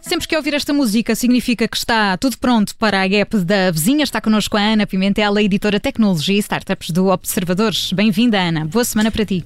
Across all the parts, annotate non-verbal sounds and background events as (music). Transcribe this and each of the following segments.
Sempre que ouvir esta música significa que está tudo pronto para a gap da vizinha. Está connosco a Ana Pimentel, editora Tecnologia e Startups do Observadores. Bem-vinda, Ana. Boa semana para ti.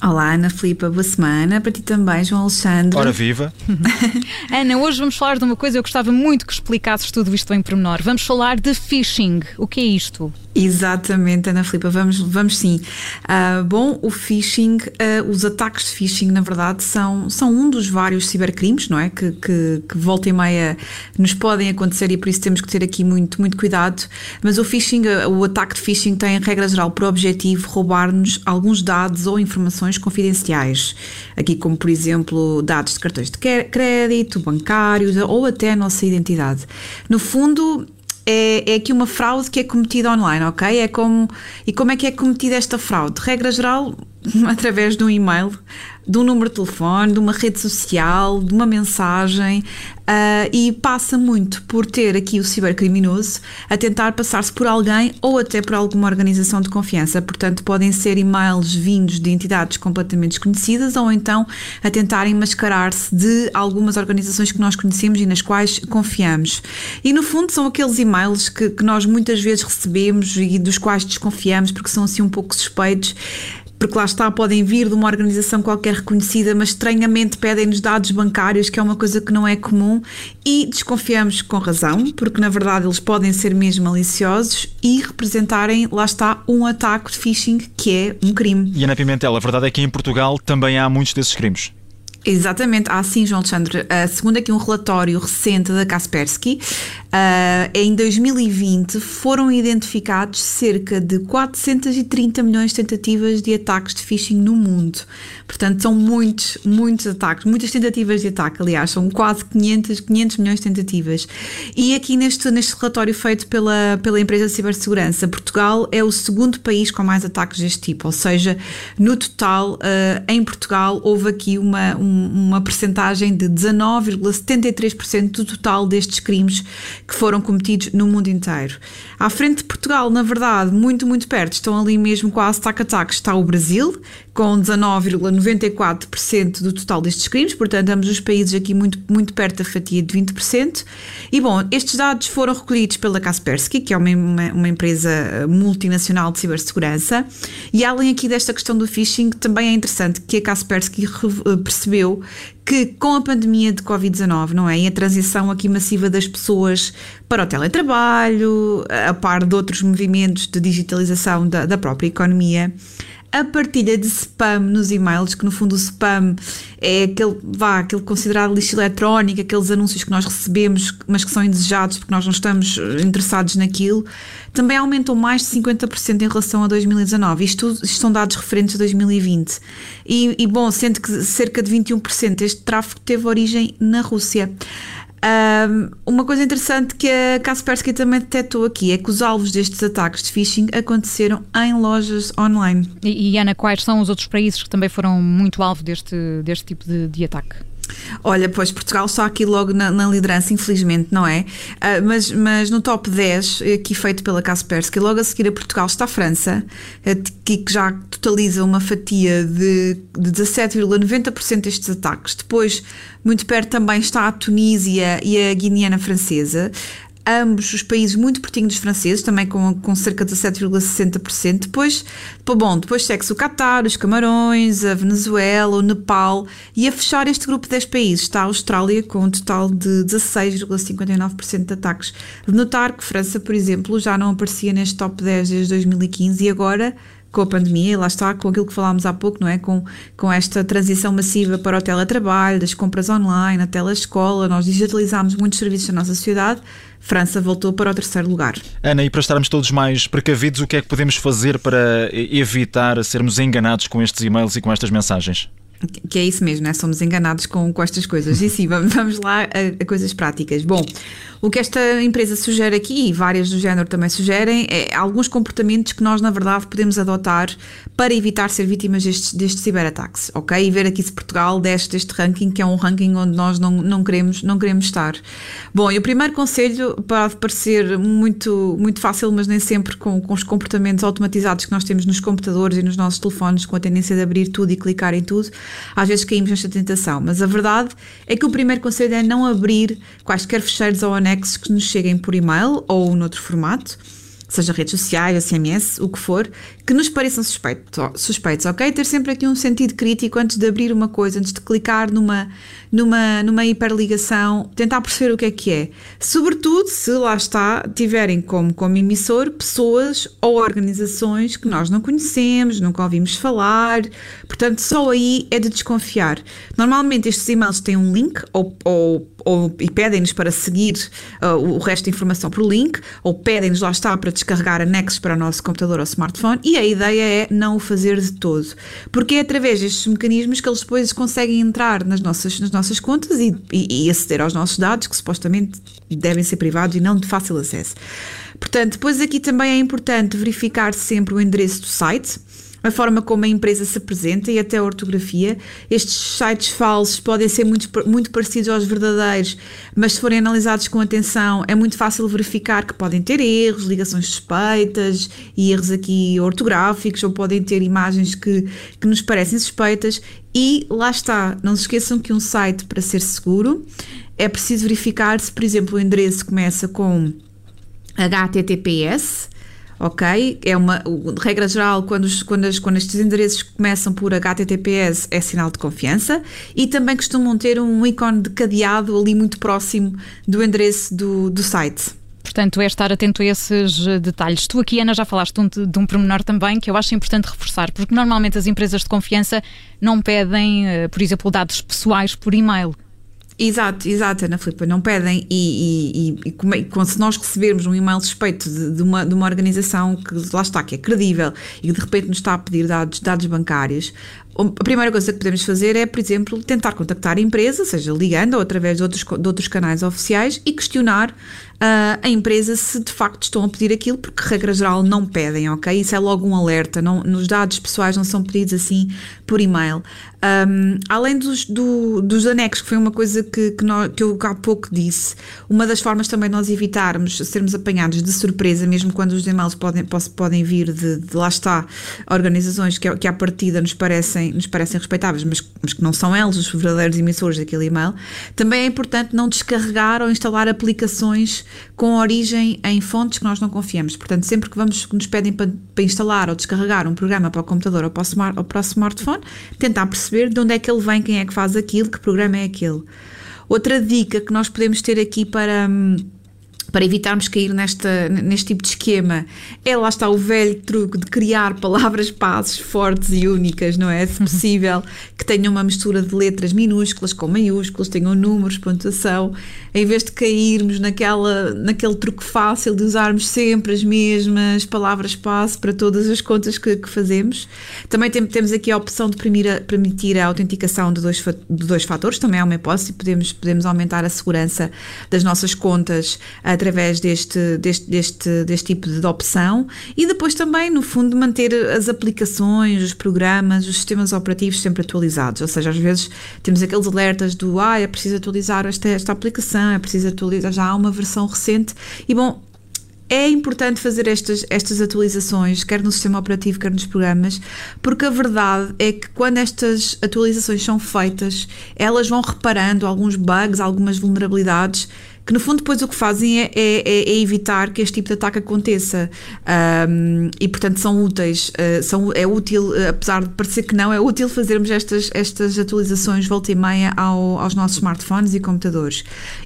Olá, Ana Filipa, boa semana. Para ti também, João Alexandre. Ora viva! (laughs) Ana, hoje vamos falar de uma coisa eu gostava muito que explicasses tudo isto em pormenor. Vamos falar de phishing. O que é isto? Exatamente, Ana Filipa, vamos, vamos sim. Uh, bom, o phishing, uh, os ataques de phishing, na verdade, são, são um dos vários cibercrimes, não é? Que, que, que volta e meia nos podem acontecer e por isso temos que ter aqui muito, muito cuidado. Mas o phishing, uh, o ataque de phishing tem, em regra geral, por objetivo roubar-nos alguns dados ou informações confidenciais. Aqui, como por exemplo, dados de cartões de crédito, bancários ou até a nossa identidade. No fundo, é, é aqui uma fraude que é cometida online, ok? É como, e como é que é cometida esta fraude? Regra geral, (laughs) através de um e-mail, de um número de telefone, de uma rede social, de uma mensagem, uh, e passa muito por ter aqui o cibercriminoso a tentar passar-se por alguém ou até por alguma organização de confiança. Portanto, podem ser e-mails vindos de entidades completamente desconhecidas ou então a tentarem mascarar-se de algumas organizações que nós conhecemos e nas quais confiamos. E no fundo são aqueles e-mails que, que nós muitas vezes recebemos e dos quais desconfiamos porque são assim um pouco suspeitos porque lá está, podem vir de uma organização qualquer reconhecida, mas estranhamente pedem-nos dados bancários, que é uma coisa que não é comum, e desconfiamos com razão, porque na verdade eles podem ser mesmo maliciosos e representarem, lá está, um ataque de phishing que é um crime. E Ana Pimentel, a verdade é que em Portugal também há muitos desses crimes. Exatamente, há sim, João Alexandre. Uh, segundo aqui um relatório recente da Kaspersky, uh, em 2020 foram identificados cerca de 430 milhões de tentativas de ataques de phishing no mundo. Portanto, são muitos, muitos ataques, muitas tentativas de ataque, aliás, são quase 500, 500 milhões de tentativas. E aqui neste, neste relatório feito pela, pela empresa de cibersegurança, Portugal é o segundo país com mais ataques deste tipo, ou seja, no total, uh, em Portugal houve aqui uma, uma percentagem de 19,73% do total destes crimes que foram cometidos no mundo inteiro. À frente de Portugal, na verdade, muito, muito perto, estão ali mesmo quase tac-a-tac, está o Brasil, com 19,94% do total destes crimes, portanto, ambos os países aqui muito, muito perto da fatia de 20%. E bom, estes dados foram recolhidos pela Kaspersky, que é uma, uma, uma empresa multinacional de cibersegurança, e além aqui desta questão do phishing, também é interessante que a Kaspersky percebeu que com a pandemia de Covid-19, não é? E a transição aqui massiva das pessoas para o teletrabalho, a par de outros movimentos de digitalização da, da própria economia, a partilha de spam nos e-mails, que no fundo o spam é aquele, vá, aquele considerado lixo eletrónico, aqueles anúncios que nós recebemos, mas que são indesejados porque nós não estamos eh, interessados naquilo, também aumentou mais de 50% em relação a 2019. Isto, isto são dados referentes a 2020. E, e bom, sendo que cerca de 21% deste tráfego teve origem na Rússia. Um, uma coisa interessante que a Kaspersky também detectou aqui é que os alvos destes ataques de phishing aconteceram em lojas online. E, e Ana, quais são os outros países que também foram muito alvo deste, deste tipo de, de ataque? Olha, pois Portugal está aqui logo na, na liderança, infelizmente, não é? Uh, mas, mas no top 10, aqui feito pela Kaspersky, logo a seguir a Portugal está a França, que já totaliza uma fatia de, de 17,90% destes ataques. Depois, muito perto também está a Tunísia e a Guiana Francesa ambos os países muito pertinho dos franceses, também com, com cerca de 7,60%. Depois, bom, depois segue-se o Catar, os Camarões, a Venezuela, o Nepal e a fechar este grupo de 10 países está a Austrália com um total de 16,59% de ataques. De notar que França, por exemplo, já não aparecia neste top 10 desde 2015 e agora com a pandemia, lá está, com aquilo que falámos há pouco, não é? Com, com esta transição massiva para o teletrabalho, das compras online, a telescola, nós digitalizámos muitos serviços da nossa sociedade, França voltou para o terceiro lugar. Ana, e para estarmos todos mais precavidos, o que é que podemos fazer para evitar sermos enganados com estes e-mails e com estas mensagens? Que é isso mesmo, né? somos enganados com, com estas coisas. E sim, vamos, (laughs) vamos lá a, a coisas práticas. Bom, o que esta empresa sugere aqui, e várias do género também sugerem, é alguns comportamentos que nós, na verdade, podemos adotar para evitar ser vítimas destes, destes ciberataques, ok? E ver aqui se Portugal desce deste ranking, que é um ranking onde nós não, não, queremos, não queremos estar. Bom, e o primeiro conselho pode parecer muito, muito fácil, mas nem sempre com, com os comportamentos automatizados que nós temos nos computadores e nos nossos telefones, com a tendência de abrir tudo e clicar em tudo, às vezes caímos nesta tentação. Mas a verdade é que o primeiro conselho é não abrir quaisquer fecheiros ou anexos que nos cheguem por e-mail ou noutro formato seja redes sociais, SMS, o que for, que nos pareçam suspeitos, suspeitos, ok? Ter sempre aqui um sentido crítico antes de abrir uma coisa, antes de clicar numa, numa, numa hiperligação, tentar perceber o que é que é. Sobretudo se lá está, tiverem como, como emissor pessoas ou organizações que nós não conhecemos, nunca ouvimos falar, portanto, só aí é de desconfiar. Normalmente estes e-mails têm um link ou, ou, ou e pedem-nos para seguir uh, o resto da informação por link, ou pedem-nos lá está para descarregar anexos para o nosso computador ou smartphone e a ideia é não o fazer de todo. Porque é através destes mecanismos que eles depois conseguem entrar nas nossas, nas nossas contas e, e, e aceder aos nossos dados, que supostamente devem ser privados e não de fácil acesso. Portanto, depois aqui também é importante verificar sempre o endereço do site a forma como a empresa se apresenta e até a ortografia. Estes sites falsos podem ser muito, muito parecidos aos verdadeiros, mas se forem analisados com atenção, é muito fácil verificar que podem ter erros, ligações suspeitas e erros aqui ortográficos, ou podem ter imagens que, que nos parecem suspeitas. E lá está, não se esqueçam que um site, para ser seguro, é preciso verificar se, por exemplo, o endereço começa com HTTPS ok? É uma regra geral, quando, os, quando, as, quando estes endereços começam por HTTPS, é sinal de confiança e também costumam ter um ícone de cadeado ali muito próximo do endereço do, do site. Portanto, é estar atento a esses eh, detalhes. Tu aqui, Ana, já falaste de um, de um pormenor também que eu acho importante reforçar, porque normalmente as empresas de confiança não pedem, eh, por exemplo, dados pessoais por e-mail. Exato, exato, Ana Filipe, não pedem. E, e, e, como, é, se nós recebermos um e-mail suspeito de, de, uma, de uma organização que lá está, que é credível e que de repente nos está a pedir dados, dados bancários, a primeira coisa que podemos fazer é, por exemplo, tentar contactar a empresa, seja ligando ou através de outros, de outros canais oficiais e questionar uh, a empresa se de facto estão a pedir aquilo, porque regra geral não pedem, ok? Isso é logo um alerta, não, nos dados pessoais não são pedidos assim por e-mail. Um, além dos, do, dos anexos, que foi uma coisa que, que, nós, que eu há pouco disse, uma das formas também de nós evitarmos sermos apanhados de surpresa, mesmo quando os e-mails podem, podem vir de, de lá está, organizações que, que à partida nos parecem, nos parecem respeitáveis, mas, mas que não são eles os verdadeiros emissores daquele e-mail, também é importante não descarregar ou instalar aplicações com origem em fontes que nós não confiamos. Portanto, sempre que, vamos, que nos pedem para, para instalar ou descarregar um programa para o computador ou para o, smart, ou para o smartphone, tentar perceber de onde é que ele vem, quem é que faz aquilo, que programa é aquele. Outra dica que nós podemos ter aqui para hum, para evitarmos cair nesta, neste tipo de esquema, é lá está o velho truque de criar palavras passos fortes e únicas, não é? Se (laughs) possível, que tenham uma mistura de letras minúsculas com maiúsculas, tenham números, pontuação, em vez de cairmos naquela, naquele truque fácil de usarmos sempre as mesmas palavras passo para todas as contas que, que fazemos. Também tem, temos aqui a opção de permitir a, permitir a autenticação de dois, de dois fatores, também é uma hipótese, podemos, podemos aumentar a segurança das nossas contas através deste, deste, deste, deste tipo de opção e depois também, no fundo, manter as aplicações, os programas, os sistemas operativos sempre atualizados. Ou seja, às vezes temos aqueles alertas do ah, é preciso atualizar esta, esta aplicação, é preciso atualizar, já há uma versão recente. E bom, é importante fazer estas, estas atualizações, quer no sistema operativo, quer nos programas, porque a verdade é que quando estas atualizações são feitas, elas vão reparando alguns bugs, algumas vulnerabilidades que no fundo depois o que fazem é, é, é, é evitar que este tipo de ataque aconteça um, e portanto são úteis, uh, são, é útil, uh, apesar de parecer que não, é útil fazermos estas, estas atualizações volta e meia ao, aos nossos smartphones e computadores.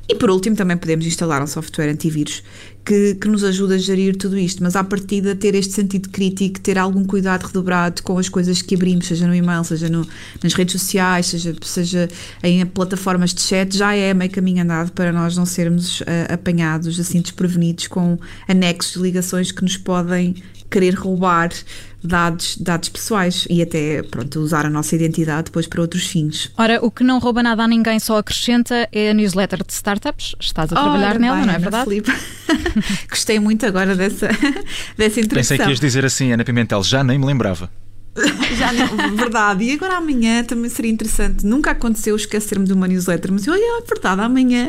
E por último também podemos instalar um software antivírus que, que, nos ajuda a gerir tudo isto, mas à partida ter este sentido crítico, ter algum cuidado redobrado com as coisas que abrimos, seja no e-mail, seja no, nas redes sociais, seja, seja em plataformas de chat, já é meio caminho andado para nós não sermos uh, apanhados assim desprevenidos com anexos de ligações que nos podem querer roubar dados, dados pessoais e até pronto, usar a nossa identidade depois para outros fins. Ora, o que não rouba nada a ninguém só acrescenta é a newsletter de startups. Estás a trabalhar Ora nela, bem, não é verdade? (laughs) Gostei muito agora dessa, dessa introdução. Pensei que ias dizer assim, Ana Pimentel, já nem me lembrava. (laughs) Já não, verdade. E agora amanhã também seria interessante. Nunca aconteceu esquecer-me de uma newsletter, mas olha, é verdade, amanhã.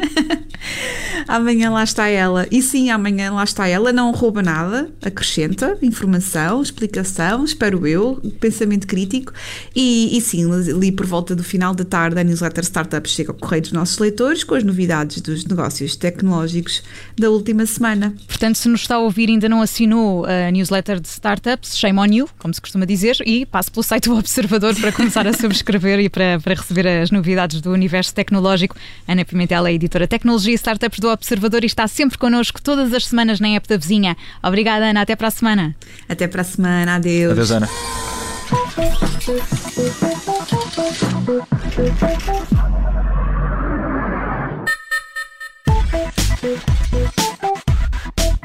(laughs) amanhã lá está ela. E sim, amanhã lá está ela. Não rouba nada, acrescenta informação, explicação, espero eu, pensamento crítico. E, e sim, li por volta do final da tarde a newsletter Startups chega ao correio dos nossos leitores com as novidades dos negócios tecnológicos da última semana. Portanto, se nos está a ouvir e ainda não assinou a newsletter de startups, shame on you, como se costuma dizer, e passe pelo site do Observador para começar a (laughs) subscrever e para, para receber as novidades do universo tecnológico. Ana Pimentel é editora Tecnologia e Startups do Observador e está sempre connosco todas as semanas na app da vizinha. Obrigada, Ana. Até para a semana. Até para a semana. Adeus. Adeus, Ana.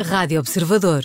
Rádio Observador.